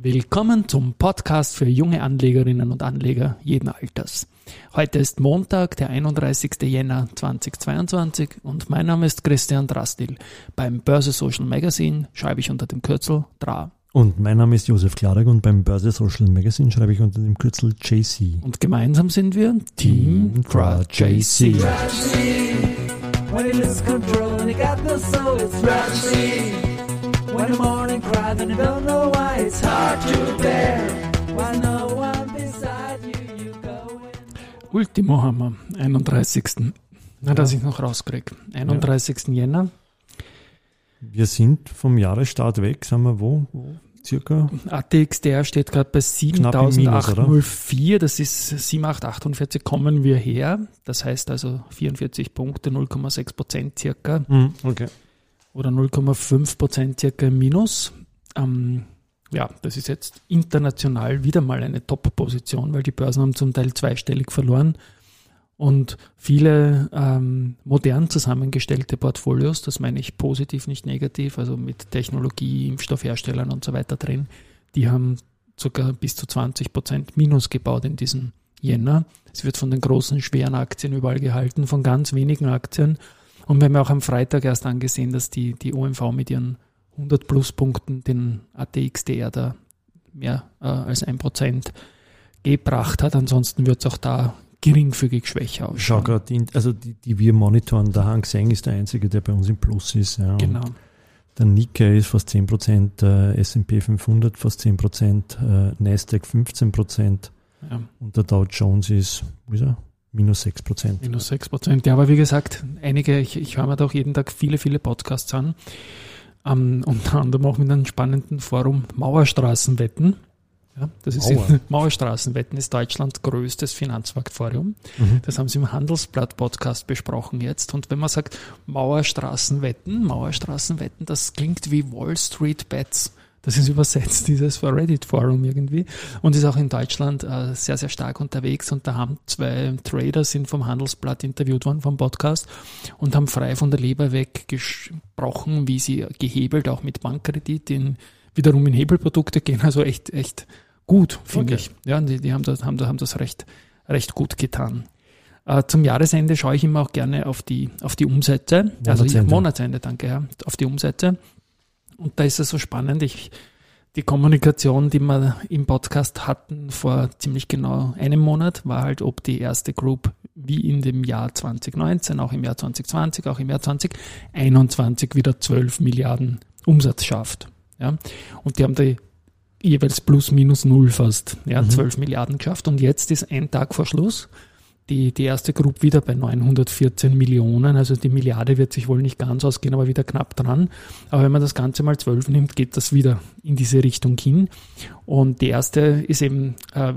Willkommen zum Podcast für junge Anlegerinnen und Anleger jeden Alters. Heute ist Montag, der 31. Jänner 2022 und mein Name ist Christian Drastil. Beim Börse Social Magazine schreibe ich unter dem Kürzel DRA. Und mein Name ist Josef Klarek und beim Börse Social Magazine schreibe ich unter dem Kürzel JC. Und gemeinsam sind wir Team DRA JC. When the morning cry, then you don't know why Ultimo haben wir, 31. Na, dass ich noch rauskriege. 31. Ja. Jänner. Wir sind vom Jahresstart weg, sagen wir wo? wo? Circa? ATXDR steht gerade bei 7804, das ist 7848 kommen wir her. Das heißt also 44 Punkte, 0,6 Prozent circa. Mhm, okay oder 0,5 Prozent circa im Minus. Ähm, ja, das ist jetzt international wieder mal eine Top-Position, weil die Börsen haben zum Teil zweistellig verloren. Und viele ähm, modern zusammengestellte Portfolios, das meine ich positiv, nicht negativ, also mit Technologie, Impfstoffherstellern und so weiter drin, die haben sogar bis zu 20 Prozent Minus gebaut in diesem Jänner. Es wird von den großen, schweren Aktien überall gehalten, von ganz wenigen Aktien. Und wir haben auch am Freitag erst angesehen, dass die, die OMV mit ihren 100 Pluspunkten den ATXDR da mehr äh, als ein Prozent gebracht hat. Ansonsten wird es auch da geringfügig schwächer ausschauen. Schau gerade, also die, die wir monitoren, der Hang Seng ist der einzige, der bei uns im Plus ist. Ja. Genau. Der Nikkei ist fast 10%, äh, S&P 500 fast 10%, äh, Nasdaq 15% ja. und der Dow Jones ist, wo ist er? Minus 6 Prozent. Minus 6 Prozent. Ja, aber wie gesagt, einige, ich, ich höre mir da auch jeden Tag viele, viele Podcasts an. Um, unter anderem auch mit einem spannenden Forum Mauerstraßenwetten. Ja, das ist Mauer. Mauerstraßenwetten ist Deutschlands größtes Finanzmarktforum. Mhm. Das haben sie im Handelsblatt Podcast besprochen jetzt. Und wenn man sagt Mauerstraßenwetten, Mauerstraßenwetten, das klingt wie Wall Street Bets. Das ist übersetzt, dieses Reddit-Forum irgendwie. Und ist auch in Deutschland äh, sehr, sehr stark unterwegs. Und da haben zwei Trader sind vom Handelsblatt interviewt worden, vom Podcast, und haben frei von der Leber weg gesprochen, wie sie gehebelt, auch mit Bankkredit, in, wiederum in Hebelprodukte gehen. Also echt, echt gut, finde okay. ich. Ja, die, die haben, das, haben, haben das recht, recht gut getan. Uh, zum Jahresende schaue ich immer auch gerne auf die, auf die Umsätze. Monatsende. Also Monatsende, danke, ja, auf die Umsätze. Und da ist es so spannend. Ich, die Kommunikation, die wir im Podcast hatten vor ziemlich genau einem Monat, war halt, ob die erste Group wie in dem Jahr 2019, auch im Jahr 2020, auch im Jahr 2021 wieder 12 Milliarden Umsatz schafft. Ja? Und die haben die jeweils plus minus null fast, ja, mhm. 12 Milliarden geschafft. Und jetzt ist ein Tag vor Schluss die, die erste Group wieder bei 914 Millionen. Also die Milliarde wird sich wohl nicht ganz ausgehen, aber wieder knapp dran. Aber wenn man das Ganze mal 12 nimmt, geht das wieder in diese Richtung hin. Und die erste ist eben äh,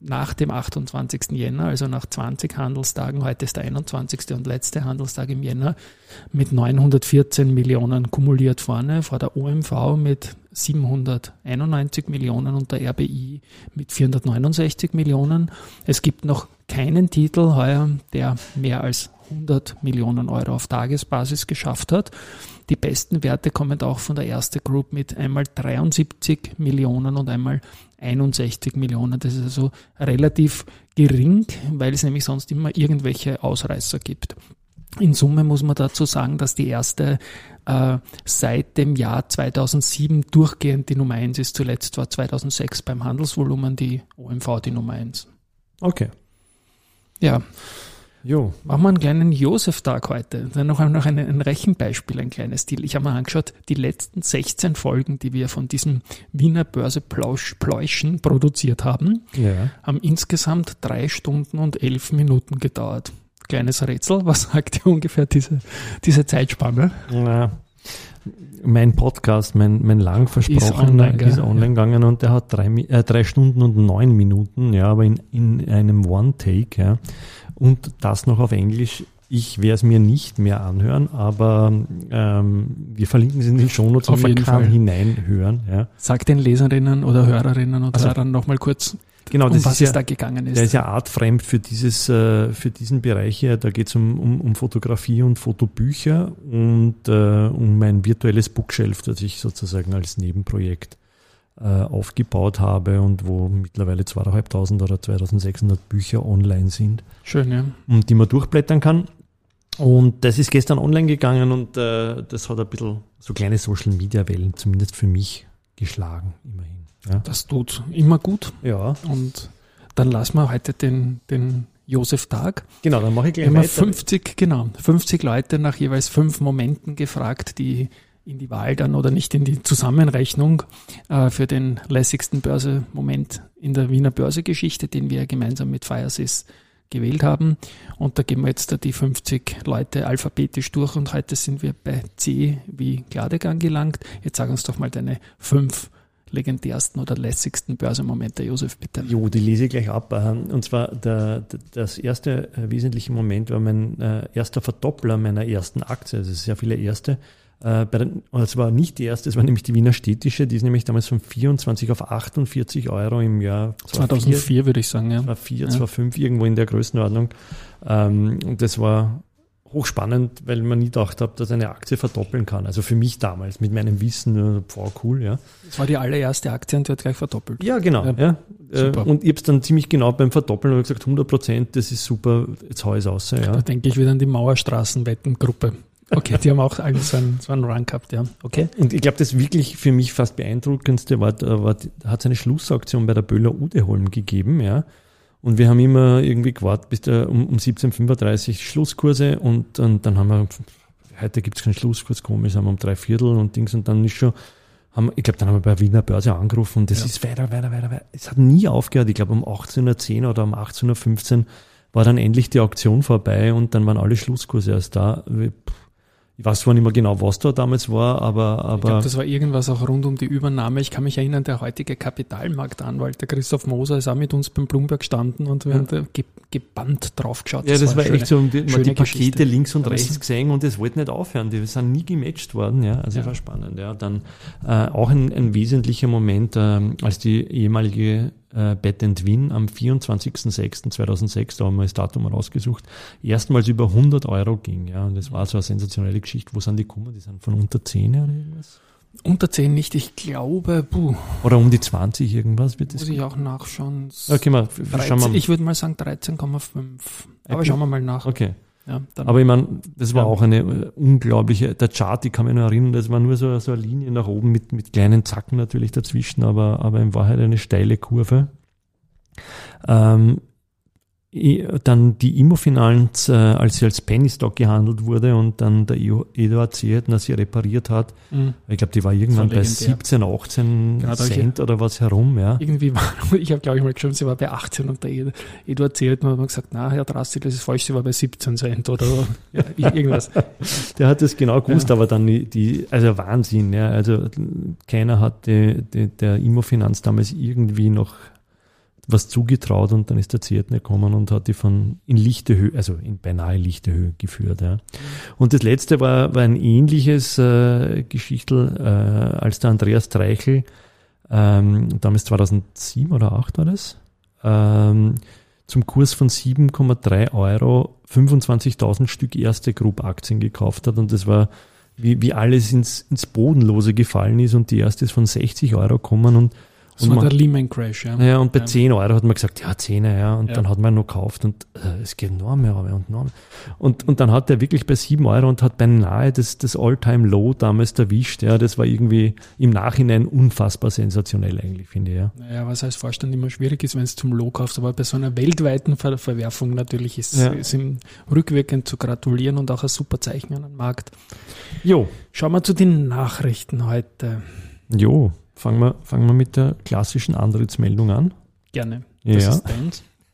nach dem 28. Jänner, also nach 20 Handelstagen, heute ist der 21. und letzte Handelstag im Jänner, mit 914 Millionen kumuliert vorne, vor der OMV mit 791 Millionen und der RBI mit 469 Millionen. Es gibt noch keinen Titel heuer, der mehr als 100 Millionen Euro auf Tagesbasis geschafft hat. Die besten Werte kommen auch von der erste Group mit einmal 73 Millionen und einmal 61 Millionen. Das ist also relativ gering, weil es nämlich sonst immer irgendwelche Ausreißer gibt. In Summe muss man dazu sagen, dass die erste äh, seit dem Jahr 2007 durchgehend die Nummer 1 ist. Zuletzt war 2006 beim Handelsvolumen die OMV die Nummer 1. Okay. Ja. Jo. Machen wir einen kleinen Josef-Tag heute. Dann noch, noch ein, ein Rechenbeispiel, ein kleines. Ich habe mir angeschaut, die letzten 16 Folgen, die wir von diesem Wiener Börse Pläuschen produziert haben, ja. haben insgesamt drei Stunden und elf Minuten gedauert. Kleines Rätsel, was sagt ihr ungefähr diese, diese Zeitspanne? Ja. Mein Podcast, mein, mein lang versprochener, ist online, ist online gegangen und der hat drei, äh, drei Stunden und neun Minuten, ja, aber in, in einem One-Take, ja. Und das noch auf Englisch. Ich werde es mir nicht mehr anhören, aber ähm, wir verlinken es in den Shownotes und man kann Fall. hineinhören. Ja. Sag den Leserinnen oder Hörerinnen und also, Hörern nochmal kurz, genau, um was es ja, da gegangen ist. Der ist ja artfremd für dieses, äh, für diesen Bereich hier. Da geht es um, um, um Fotografie und Fotobücher und äh, um mein virtuelles Bookshelf, das ich sozusagen als Nebenprojekt aufgebaut habe und wo mittlerweile 2.500 oder 2.600 Bücher online sind. Schön, ja. Und die man durchblättern kann. Und das ist gestern online gegangen und äh, das hat ein bisschen so kleine Social Media Wellen, zumindest für mich, geschlagen, immerhin. Ja. Das tut immer gut. Ja. Und dann lassen wir heute den, den Josef Tag. Genau, dann mache ich gleich Immer 50, genau, 50 Leute nach jeweils fünf Momenten gefragt, die in die Wahl dann oder nicht in die Zusammenrechnung äh, für den lässigsten Börsemoment in der Wiener Börsegeschichte, den wir gemeinsam mit Firesys gewählt haben. Und da gehen wir jetzt die 50 Leute alphabetisch durch und heute sind wir bei C wie Gladegang gelangt. Jetzt sag uns doch mal deine fünf legendärsten oder lässigsten Börsemomente, Josef, bitte. Jo, die lese ich gleich ab. Und zwar der, das erste äh, wesentliche Moment war mein äh, erster Verdoppler meiner ersten Aktie. Also sehr viele erste. Äh, es war nicht die erste, es war nämlich die Wiener Städtische, die ist nämlich damals von 24 auf 48 Euro im Jahr 2004, 2004 würde ich sagen, ja. 2004, ja. 2005, irgendwo in der Größenordnung. Ähm, und das war hochspannend, weil man nie gedacht hat, dass eine Aktie verdoppeln kann. Also für mich damals mit meinem Wissen, boah, cool, ja. Das war die allererste Aktie und die hat gleich verdoppelt. Ja, genau. Ja, ja. Super. Und ich habe es dann ziemlich genau beim Verdoppeln gesagt, 100 Prozent, das ist super, jetzt hau ich es aus. Ja. Da denke ich wieder an die Mauerstraßenwettengruppe. Okay, die haben auch so einen, so einen Run gehabt, ja. Okay. Und ich glaube, das wirklich für mich fast beeindruckendste war, war hat es eine Schlussaktion bei der Böller Udeholm gegeben, ja. Und wir haben immer irgendwie gewartet bis der, um, um 17.35 Schlusskurse und, und dann haben wir, heute gibt es keinen Schlusskurs, komisch, haben wir um drei Viertel und Dings und dann ist schon, haben, ich glaube, dann haben wir bei Wiener Börse angerufen und das ja. ist weiter, weiter, weiter, weiter. Es hat nie aufgehört. Ich glaube, um 18.10 Uhr oder um 18.15 Uhr war dann endlich die Auktion vorbei und dann waren alle Schlusskurse erst da. Pff, ich weiß zwar nicht mehr genau, was da damals war, aber. aber ich glaube, das war irgendwas auch rund um die Übernahme. Ich kann mich erinnern, der heutige Kapitalmarktanwalt, der Christoph Moser, ist auch mit uns beim Bloomberg gestanden und wir ja. haben da gebannt drauf geschaut. Ja, das, das war, war echt so, die, man die Pakete links und rechts gesehen und es wollte nicht aufhören. Die sind nie gematcht worden, ja. Also ja. war spannend, ja. Dann äh, auch ein, ein wesentlicher Moment, äh, als die ehemalige äh, Bet Win am 24.06.2006, da haben wir das Datum rausgesucht, erstmals über 100 Euro ging. Ja, und das war so eine sensationelle Geschichte. Wo sind die gekommen? Die sind von unter 10 oder irgendwas? Unter 10 nicht, ich glaube, puh. Oder um die 20 irgendwas wird das. Muss ich auch nachschauen. Okay, mal, 13, mal. Ich würde mal sagen 13,5. Aber schauen wir mal nach. Okay. Ja, Aber ich meine, das war ja. auch eine äh, unglaubliche, der Chart, ich kann mich nur erinnern, das war nur so, so eine Linie nach oben mit, mit kleinen Zacken natürlich dazwischen, aber, aber in Wahrheit eine steile Kurve. Ähm, dann die Immofinanz, äh, als sie als Penny Stock gehandelt wurde und dann der Eduard Ziertner sie repariert hat. Mhm. Ich glaube, die war irgendwann war bei 17, 18 genau, Cent oder was herum. Ja. Irgendwie war, ich habe glaube ich mal geschrieben, sie war bei 18 und der Eduard Ziertner hat mir gesagt, na Herr Drastil, das ist falsch, sie war bei 17 Cent oder ja, irgendwas. der hat das genau gewusst, ja. aber dann die, also Wahnsinn, ja. Also keiner hat die, die, der Immofinanz damals irgendwie noch was zugetraut und dann ist der Ziertner gekommen und hat die von in lichte Höhe, also in beinahe lichte Höhe geführt. Ja. Und das letzte war, war ein ähnliches äh, Geschichtel, äh, als der Andreas Treichel, ähm, damals 2007 oder 2008 war das, ähm, zum Kurs von 7,3 Euro 25.000 Stück erste Group Aktien gekauft hat und das war wie, wie alles ins, ins Bodenlose gefallen ist und die erste ist von 60 Euro gekommen und das war der Lehman Crash, ja. Ja, und bei ja. 10 Euro hat man gesagt, ja, 10, ja, und ja. dann hat man noch gekauft und äh, es geht noch mehr und noch mehr. Und, und dann hat er wirklich bei 7 Euro und hat beinahe das, das All-Time-Low damals erwischt, ja, das war irgendwie im Nachhinein unfassbar sensationell eigentlich, finde ich, ja. Naja, was als Vorstand immer schwierig ist, wenn es zum Low kaufst, aber bei so einer weltweiten Ver Verwerfung natürlich ist, ja. ist ihm rückwirkend zu gratulieren und auch ein super Zeichen an den Markt. Jo. Schauen wir zu den Nachrichten heute. Jo. Fangen wir, fangen wir mit der klassischen Antrittsmeldung an. Gerne. Das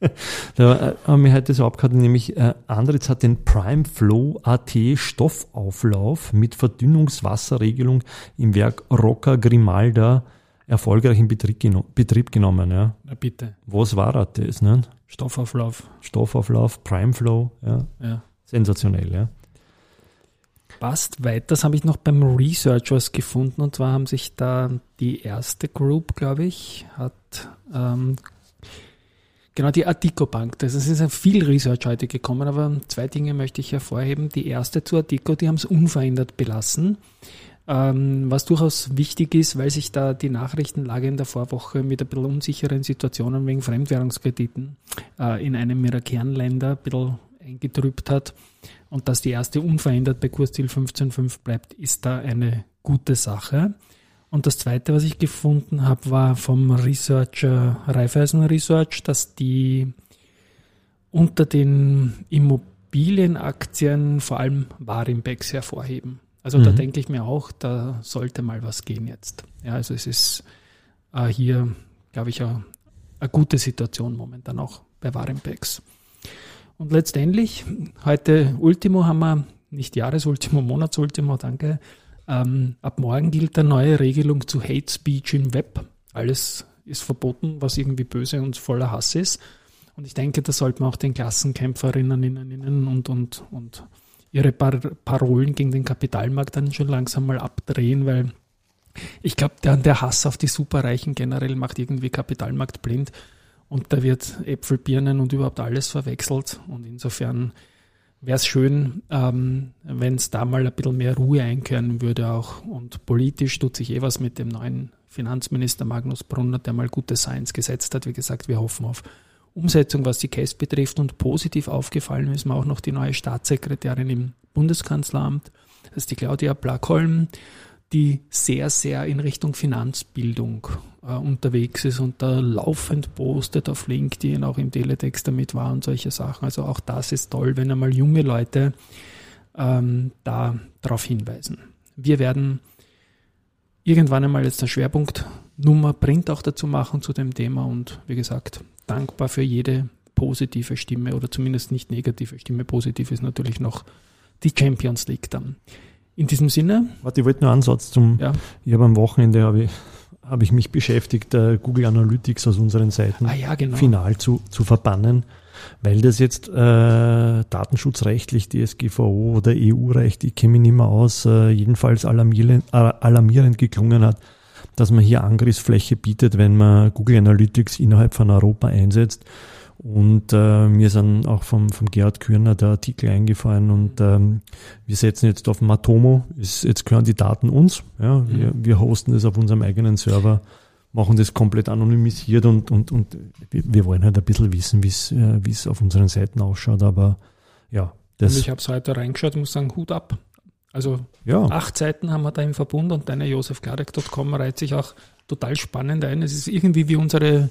ja. da haben wir heute so abgehabt, nämlich äh, Andritz hat den Prime Flow AT Stoffauflauf mit Verdünnungswasserregelung im Werk Rocca Grimalda erfolgreich in Betrieb, geno Betrieb genommen. Ja. Na bitte. Was war das? Ne? Stoffauflauf. Stoffauflauf, Prime Flow. Ja. ja. Sensationell, ja passt. Weiters habe ich noch beim Research was gefunden und zwar haben sich da die erste Group, glaube ich, hat ähm, genau die Adico Bank. Das ist ja viel Research heute gekommen, aber zwei Dinge möchte ich hervorheben. Die erste zu Adico, die haben es unverändert belassen. ähm, was durchaus wichtig ist, weil sich da die Nachrichtenlage in der Vorwoche mit ein bisschen unsicheren Situationen wegen Fremdwährungskrediten äh, in einem ihrer Kernländer ein bisschen eingetrübt hat und dass die erste unverändert bei Kursziel 15,5 bleibt, ist da eine gute Sache. Und das zweite, was ich gefunden habe, war vom Researcher Raiffeisen Research, dass die unter den Immobilienaktien vor allem Warimbex hervorheben. Also mhm. da denke ich mir auch, da sollte mal was gehen jetzt. Ja, also es ist äh, hier, glaube ich, eine, gute Situation momentan auch bei Warimpex. Und letztendlich, heute Ultimo haben wir, nicht Jahresultimo, Monatsultimo, danke. Ähm, ab morgen gilt eine neue Regelung zu Hate Speech im Web. Alles ist verboten, was irgendwie böse und voller Hass ist. Und ich denke, da sollte man auch den Klassenkämpferinnen und, und, und ihre Par Parolen gegen den Kapitalmarkt dann schon langsam mal abdrehen, weil ich glaube, der, der Hass auf die Superreichen generell macht irgendwie Kapitalmarkt blind. Und da wird Äpfel, Birnen und überhaupt alles verwechselt. Und insofern wäre es schön, ähm, wenn es da mal ein bisschen mehr Ruhe einkehren würde auch. Und politisch tut sich eh was mit dem neuen Finanzminister Magnus Brunner, der mal gute Science gesetzt hat. Wie gesagt, wir hoffen auf Umsetzung, was die Case betrifft. Und positiv aufgefallen ist mir auch noch die neue Staatssekretärin im Bundeskanzleramt. Das ist die Claudia Blackholm die sehr, sehr in Richtung Finanzbildung äh, unterwegs ist und da laufend postet auf LinkedIn, auch im Teletext damit war und solche Sachen. Also auch das ist toll, wenn einmal junge Leute ähm, da darauf hinweisen. Wir werden irgendwann einmal jetzt eine Schwerpunktnummer Print auch dazu machen zu dem Thema und wie gesagt, dankbar für jede positive Stimme oder zumindest nicht negative Stimme. Positiv ist natürlich noch die Champions League dann. In diesem Sinne. Warte, ich wollte nur einen Satz zum. Ja. Ich habe am Wochenende habe ich, habe ich mich beschäftigt, äh, Google Analytics aus unseren Seiten ah, ja, genau. final zu, zu verbannen, weil das jetzt äh, datenschutzrechtlich, DSGVO oder EU-Recht, ich kenne mich nicht mehr aus, äh, jedenfalls alarmierend, alarmierend geklungen hat, dass man hier Angriffsfläche bietet, wenn man Google Analytics innerhalb von Europa einsetzt. Und äh, mir sind auch vom, vom Gerhard Kürner der Artikel eingefallen und ähm, wir setzen jetzt auf Matomo, ist, jetzt gehören die Daten uns. Ja, mhm. wir, wir hosten das auf unserem eigenen Server, machen das komplett anonymisiert und, und, und wir wollen halt ein bisschen wissen, wie es äh, es auf unseren Seiten ausschaut, aber ja. Das und ich habe es heute reingeschaut, muss sagen, Hut ab. Also ja. acht Seiten haben wir da im Verbund und deine josefklarek.com reiht sich auch total spannend ein. Es ist irgendwie wie unsere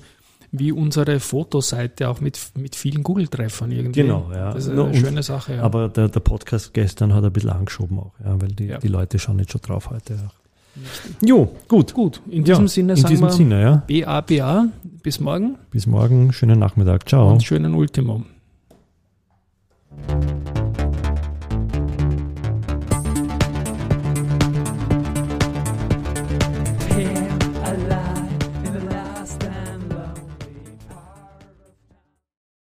wie unsere Fotoseite auch mit, mit vielen Google-Treffern irgendwie. Genau, ja. Das ist eine no, schöne Sache. Ja. Aber der, der Podcast gestern hat ein bisschen angeschoben auch, ja, weil die, ja. die Leute schauen jetzt schon drauf heute. Ja. Jo, gut. Gut, in diesem Sinne in sagen diesem wir Sinne, ja. BA, BA. Bis morgen. Bis morgen, schönen Nachmittag. Ciao. Und schönen Ultimo.